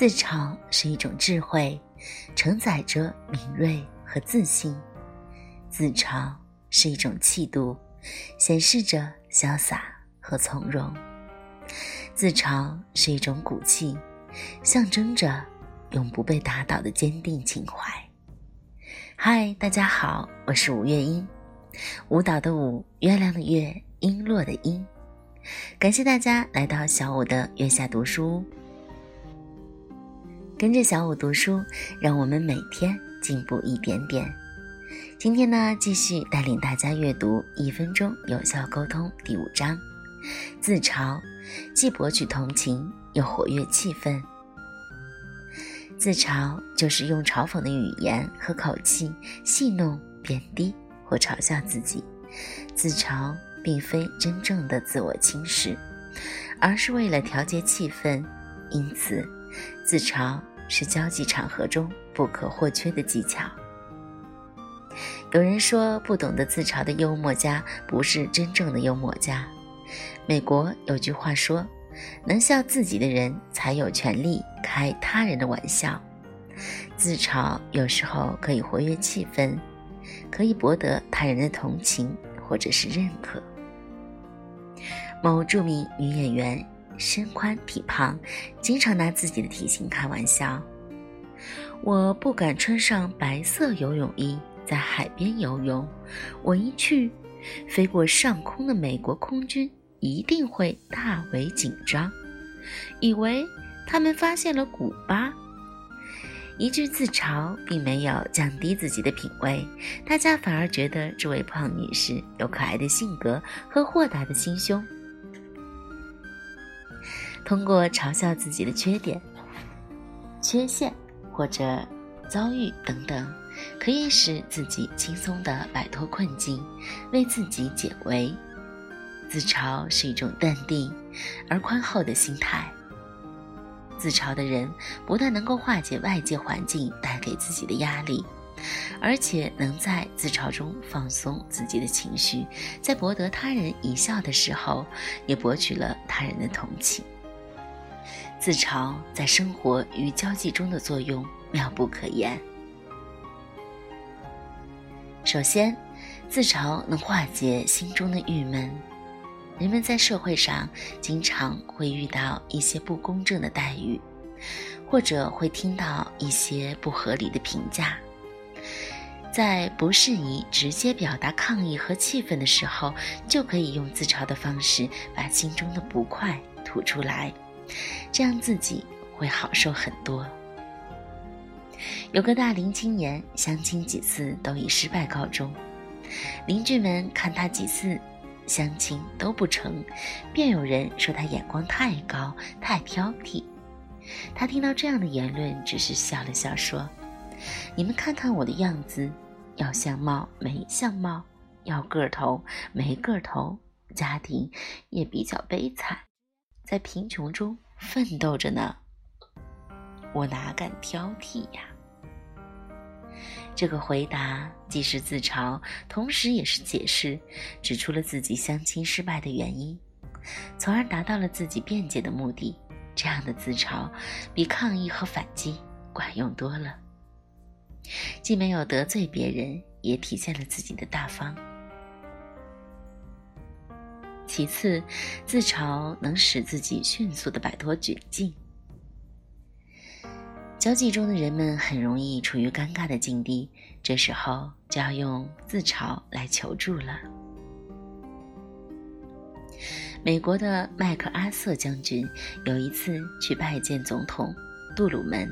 自嘲是一种智慧，承载着敏锐和自信；自嘲是一种气度，显示着潇洒和从容；自嘲是一种骨气，象征着永不被打倒的坚定情怀。嗨，大家好，我是五月英，舞蹈的舞，月亮的月，璎珞的璎。感谢大家来到小五的月下读书。跟着小五读书，让我们每天进步一点点。今天呢，继续带领大家阅读《一分钟有效沟通》第五章：自嘲，既博取同情，又活跃气氛。自嘲就是用嘲讽的语言和口气戏弄、贬低或嘲笑自己。自嘲并非真正的自我轻视，而是为了调节气氛，因此，自嘲。是交际场合中不可或缺的技巧。有人说，不懂得自嘲的幽默家不是真正的幽默家。美国有句话说：“能笑自己的人才有权利开他人的玩笑。”自嘲有时候可以活跃气氛，可以博得他人的同情或者是认可。某著名女演员。身宽体胖，经常拿自己的体型开玩笑。我不敢穿上白色游泳衣在海边游泳，我一去，飞过上空的美国空军一定会大为紧张，以为他们发现了古巴。一句自嘲并没有降低自己的品味，大家反而觉得这位胖女士有可爱的性格和豁达的心胸。通过嘲笑自己的缺点、缺陷或者遭遇等等，可以使自己轻松地摆脱困境，为自己解围。自嘲是一种淡定而宽厚的心态。自嘲的人不但能够化解外界环境带给自己的压力，而且能在自嘲中放松自己的情绪，在博得他人一笑的时候，也博取了他人的同情。自嘲在生活与交际中的作用妙不可言。首先，自嘲能化解心中的郁闷。人们在社会上经常会遇到一些不公正的待遇，或者会听到一些不合理的评价。在不适宜直接表达抗议和气愤的时候，就可以用自嘲的方式把心中的不快吐出来。这样自己会好受很多。有个大龄青年相亲几次都以失败告终，邻居们看他几次相亲都不成，便有人说他眼光太高、太挑剔。他听到这样的言论，只是笑了笑说：“你们看看我的样子，要相貌没相貌，要个头没个头，家庭也比较悲惨。”在贫穷中奋斗着呢，我哪敢挑剔呀？这个回答既是自嘲，同时也是解释，指出了自己相亲失败的原因，从而达到了自己辩解的目的。这样的自嘲比抗议和反击管用多了，既没有得罪别人，也体现了自己的大方。其次，自嘲能使自己迅速的摆脱窘境。交际中的人们很容易处于尴尬的境地，这时候就要用自嘲来求助了。美国的麦克阿瑟将军有一次去拜见总统杜鲁门，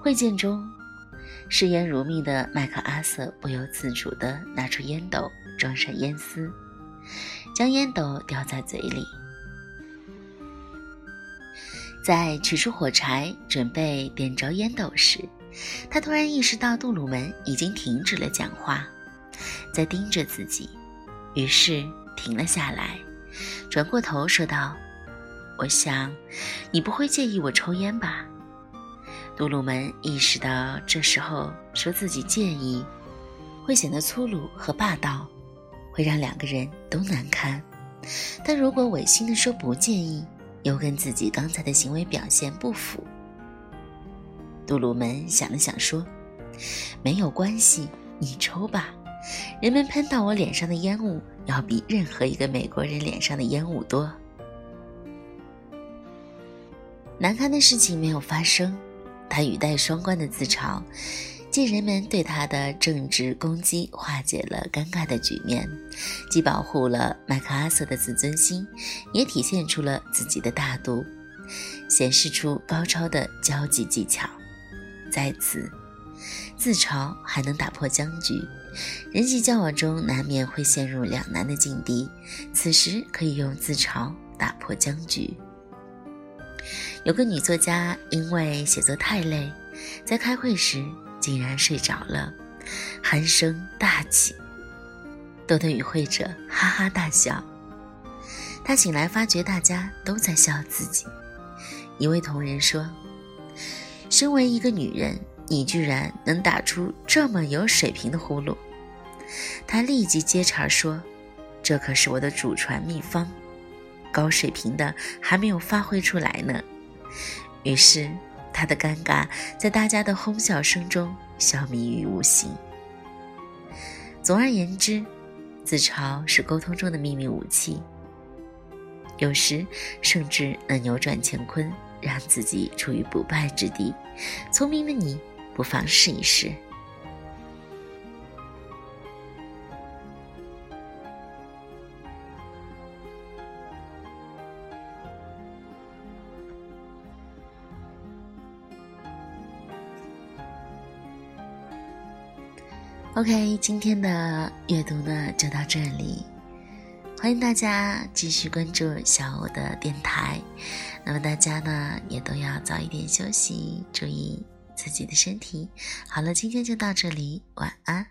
会见中，嗜烟如命的麦克阿瑟不由自主地拿出烟斗装上烟丝。将烟斗叼在嘴里，在取出火柴准备点着烟斗时，他突然意识到杜鲁门已经停止了讲话，在盯着自己，于是停了下来，转过头说道：“我想，你不会介意我抽烟吧？”杜鲁门意识到这时候说自己介意，会显得粗鲁和霸道。会让两个人都难堪，但如果违心的说不介意，又跟自己刚才的行为表现不符，杜鲁门想了想说：“没有关系，你抽吧。人们喷到我脸上的烟雾，要比任何一个美国人脸上的烟雾多。”难堪的事情没有发生，他语带双关的自嘲，借人们对他的政治攻击，化解了尴尬的局面，既保护了麦克阿瑟的自尊心，也体现出了自己的大度，显示出高超的交际技巧。在此，自嘲还能打破僵局。人际交往中难免会陷入两难的境地，此时可以用自嘲打破僵局。有个女作家因为写作太累，在开会时竟然睡着了，鼾声大起，逗得与会者哈哈大笑。他醒来发觉大家都在笑自己。一位同仁说：“身为一个女人，你居然能打出这么有水平的呼噜。”他立即接茬说：“这可是我的祖传秘方，高水平的还没有发挥出来呢。”于是，他的尴尬在大家的哄笑声中消弭于无形。总而言之，自嘲是沟通中的秘密武器，有时甚至能扭转乾坤，让自己处于不败之地。聪明的你，不妨试一试。OK，今天的阅读呢就到这里，欢迎大家继续关注小欧的电台。那么大家呢也都要早一点休息，注意自己的身体。好了，今天就到这里，晚安。